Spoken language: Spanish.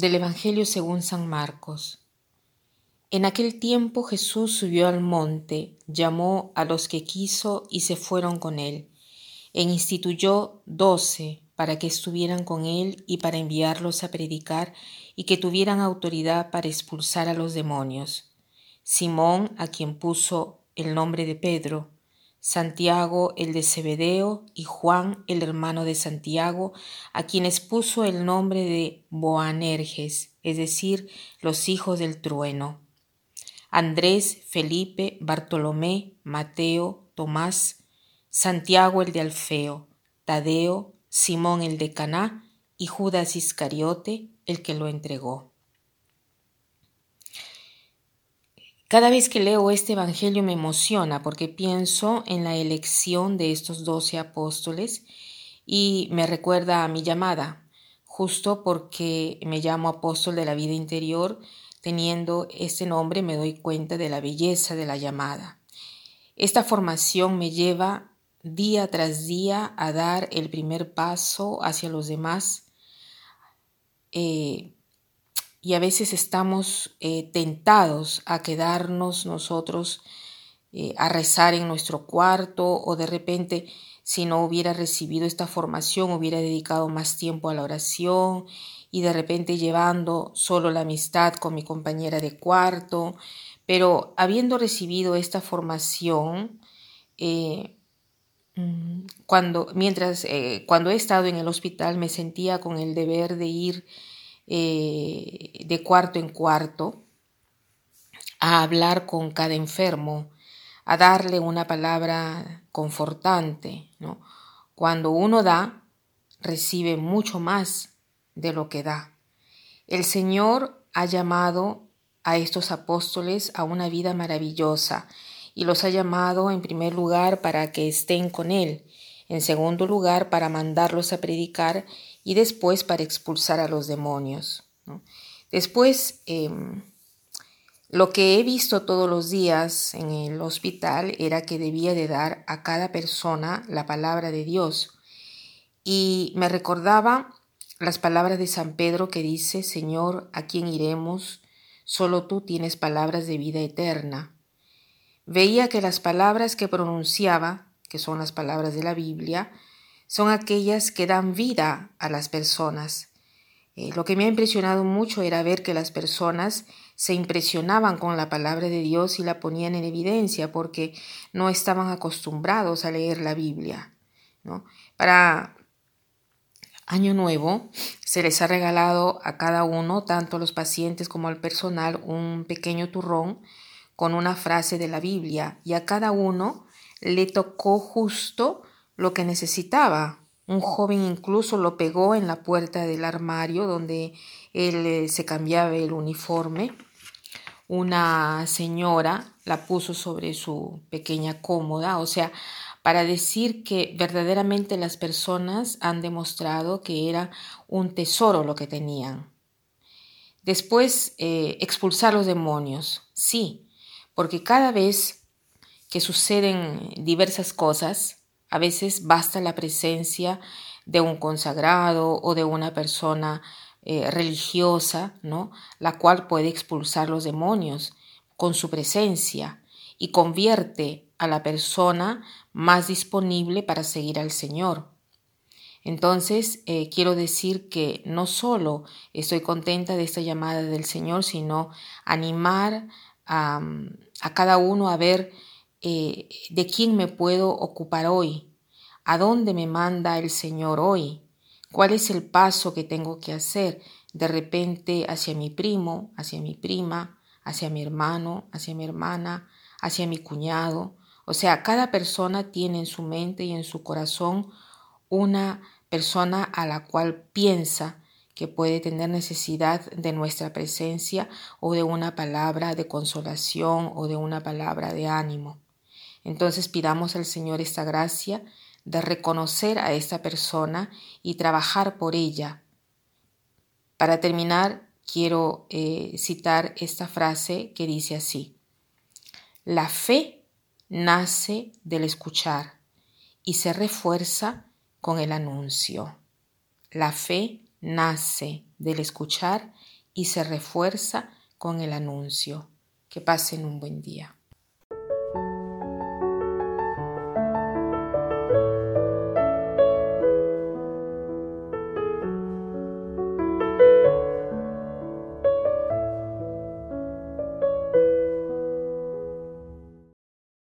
Del Evangelio según San Marcos. En aquel tiempo Jesús subió al monte, llamó a los que quiso y se fueron con él, e instituyó doce para que estuvieran con él y para enviarlos a predicar y que tuvieran autoridad para expulsar a los demonios. Simón, a quien puso el nombre de Pedro, Santiago el de Zebedeo y Juan el hermano de Santiago, a quienes puso el nombre de Boanerges, es decir, los hijos del trueno. Andrés, Felipe, Bartolomé, Mateo, Tomás, Santiago el de Alfeo, Tadeo, Simón el de Caná y Judas Iscariote, el que lo entregó. Cada vez que leo este Evangelio me emociona porque pienso en la elección de estos doce apóstoles y me recuerda a mi llamada, justo porque me llamo apóstol de la vida interior, teniendo este nombre me doy cuenta de la belleza de la llamada. Esta formación me lleva día tras día a dar el primer paso hacia los demás. Eh, y a veces estamos eh, tentados a quedarnos nosotros eh, a rezar en nuestro cuarto o de repente si no hubiera recibido esta formación hubiera dedicado más tiempo a la oración y de repente llevando solo la amistad con mi compañera de cuarto, pero habiendo recibido esta formación, eh, mm, cuando, mientras, cuando he estado en el hospital me sentía con el deber de ir eh, de cuarto en cuarto, a hablar con cada enfermo, a darle una palabra confortante. Cuando uno da, recibe mucho más de lo que da. El Señor ha llamado a estos apóstoles a una vida maravillosa y los ha llamado en primer lugar para que estén con Él, en segundo lugar para mandarlos a predicar y después para expulsar a los demonios. Después, em, lo que he visto todos los días en el hospital era que debía de dar a cada persona la palabra de Dios. Y me recordaba las palabras de San Pedro que dice, Señor, ¿a quién iremos? Solo tú tienes palabras de vida eterna. Veía que las palabras que pronunciaba, que son las palabras de la Biblia, son aquellas que dan vida a las personas. Eh, lo que me ha impresionado mucho era ver que las personas se impresionaban con la palabra de Dios y la ponían en evidencia porque no estaban acostumbrados a leer la Biblia. Para Año Nuevo se les ha regalado a cada uno, tanto a los pacientes como al personal, un pequeño turrón con una frase de la Biblia y a cada uno le tocó justo lo que necesitaba. Un joven incluso lo pegó en la puerta del armario donde él eh, se cambiaba el uniforme. Una señora la puso sobre su pequeña cómoda, o sea, para decir que verdaderamente las personas han demostrado que era un tesoro lo que tenían. Después, eh, expulsar los demonios, sí, porque cada vez que suceden diversas cosas, a veces basta la presencia de un consagrado o de una persona eh, religiosa, ¿no? La cual puede expulsar los demonios con su presencia y convierte a la persona más disponible para seguir al Señor. Entonces, eh, quiero decir que no solo estoy contenta de esta llamada del Señor, sino animar a, a cada uno a ver eh, de quién me puedo ocupar hoy, a dónde me manda el Señor hoy, cuál es el paso que tengo que hacer de repente hacia mi primo, hacia mi prima, hacia mi hermano, hacia mi hermana, hacia mi cuñado. O sea, cada persona tiene en su mente y en su corazón una persona a la cual piensa que puede tener necesidad de nuestra presencia o de una palabra de consolación o de una palabra de ánimo. Entonces pidamos al Señor esta gracia de reconocer a esta persona y trabajar por ella. Para terminar, quiero eh, citar esta frase que dice así. La fe nace del escuchar y se refuerza con el anuncio. La fe nace del escuchar y se refuerza con el anuncio. Que pasen un buen día.